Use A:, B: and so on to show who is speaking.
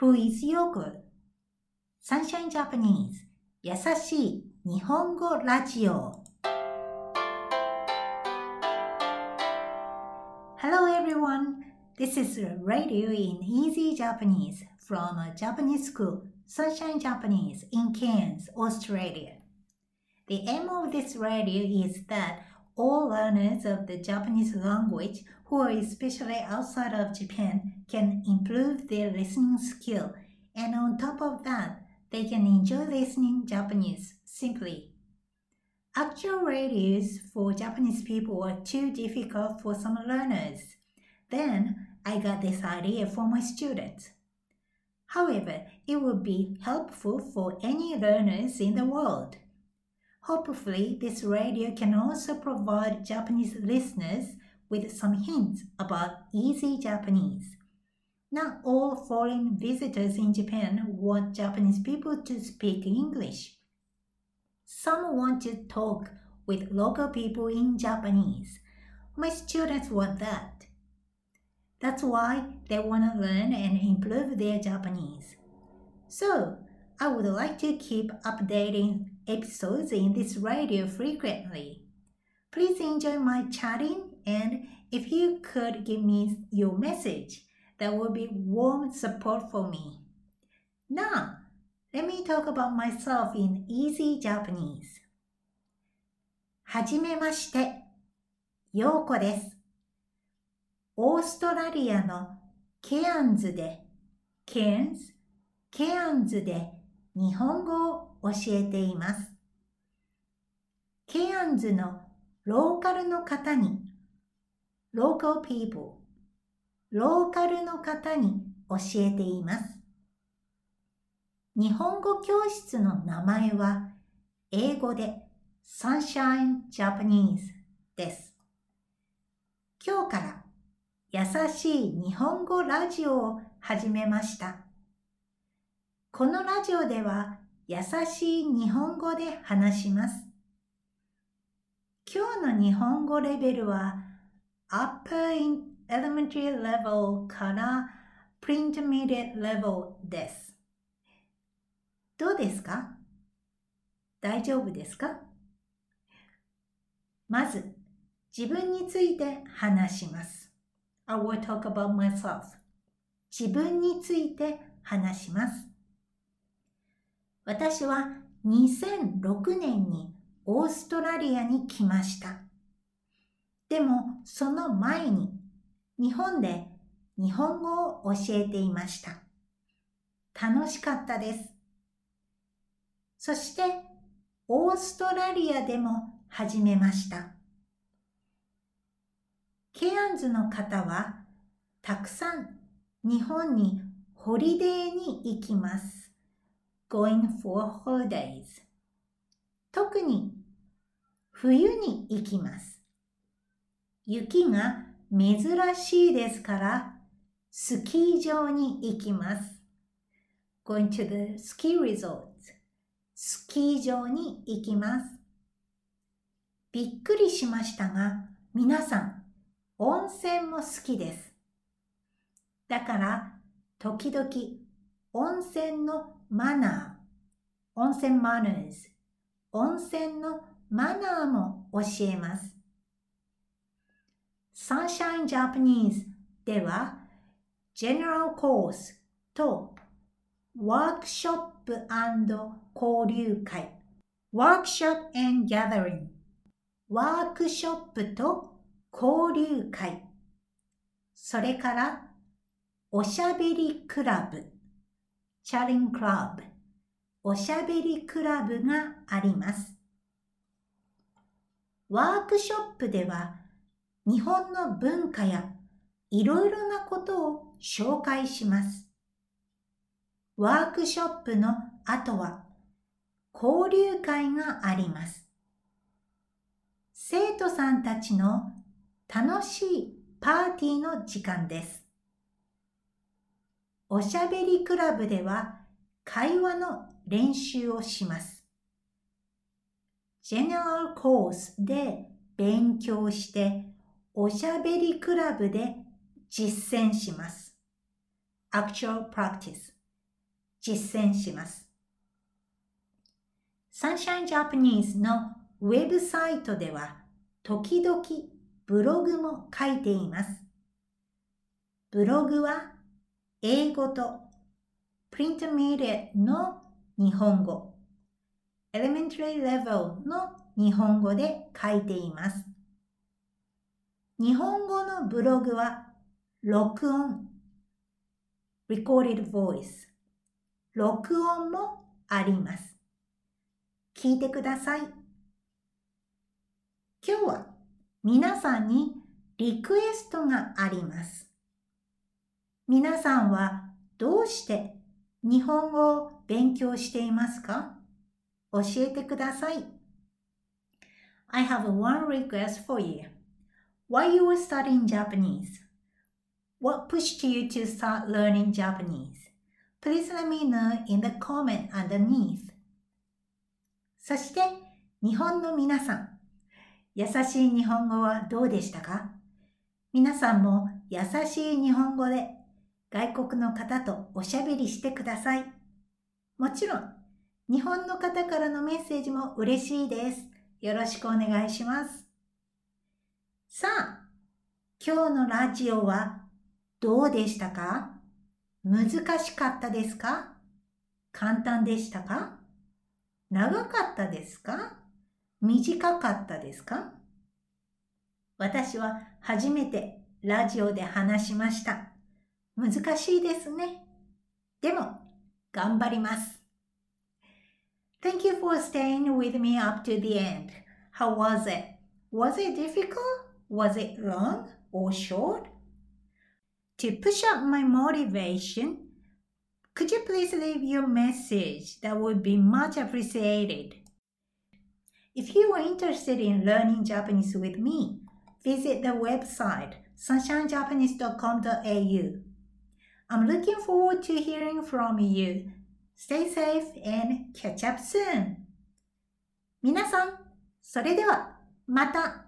A: Who is Yoko? Sunshine Japanese 優しい日本語ラジオ Hello everyone! This is Radio in Easy Japanese from a Japanese school, Sunshine Japanese in Cairns, Australia. The aim of this radio is that all learners of the Japanese language who are especially outside of Japan can improve their listening skill and on top of that, they can enjoy listening Japanese simply. Actual radios for Japanese people are too difficult for some learners. Then I got this idea for my students. However, it would be helpful for any learners in the world. Hopefully, this radio can also provide Japanese listeners with some hints about easy Japanese. Not all foreign visitors in Japan want Japanese people to speak English. Some want to talk with local people in Japanese. My students want that. That's why they want to learn and improve their Japanese. So, I would like to keep updating episodes in this radio frequently. Please enjoy my chatting and if you could give me your message, that would be warm support for me. Now, let me talk about myself in easy Japanese. はじめまして、ようこです。オーストラリアのケアンズで、ケアンズ、ケアンズで 日本語を教えています。ケアンズのローカルの方に、local people、ローカルの方に教えています。日本語教室の名前は英語で Sunshine Japanese です。今日から優しい日本語ラジオを始めました。このラジオでは優しい日本語で話します。今日の日本語レベルは Upper Elementary Level から Pre-Intermediate Level です。どうですか？大丈夫ですか？まず、自分について話します。I will talk about myself. 自分について話します。私は2006年にオーストラリアに来ました。でもその前に日本で日本語を教えていました。楽しかったです。そしてオーストラリアでも始めました。ケアンズの方はたくさん日本にホリデーに行きます。Going for holidays 特に冬に行きます。雪が珍しいですからスキー場に行きます。going to the ski resort スキー場に行きます。びっくりしましたが皆さん温泉も好きです。だから時々温泉のマナー、温泉マナーズ、温泉のマナーも教えます。Sunshine Japanese では General Course とワークショップ交流会。Workshop and Gathering ワークショップと交流会。それからおしゃべりクラブ。チャリンクラブ、おしゃべりクラブがあります。ワークショップでは日本の文化やいろいろなことを紹介します。ワークショップの後は交流会があります。生徒さんたちの楽しいパーティーの時間です。おしゃべりクラブでは会話の練習をします。General Course で勉強しておしゃべりクラブで実践します。Actual Practice 実践します。Sunshine Japanese のウェブサイトでは時々ブログも書いています。ブログは英語とプリントミディの日本語、Elementary Level の日本語で書いています。日本語のブログは録音、Recorded Voice、録音もあります。聞いてください。今日は皆さんにリクエストがあります。皆さんはどうして日本語を勉強していますか教えてください。I have one request for you. While you were studying Japanese, what pushed you to start learning Japanese? Please let me know in the comment underneath. そして日本の皆さん、優しい日本語はどうでしたか皆さんも優しい日本語で外国の方とおしゃべりしてください。もちろん、日本の方からのメッセージも嬉しいです。よろしくお願いします。さあ、今日のラジオはどうでしたか？難しかったですか？簡単でしたか？長かったですか？短かったですか？私は初めてラジオで話しました。難しいですね。でも、頑張ります。Thank you for staying with me up to the end. How was it? Was it difficult? Was it long or short? To push up my motivation, Could you please leave your message? That would be much appreciated. If you are interested in learning Japanese with me, visit the website sunshinejapanese.com.au. I'm looking forward to hearing from you. Stay safe and catch up soon. 皆さん、それではまた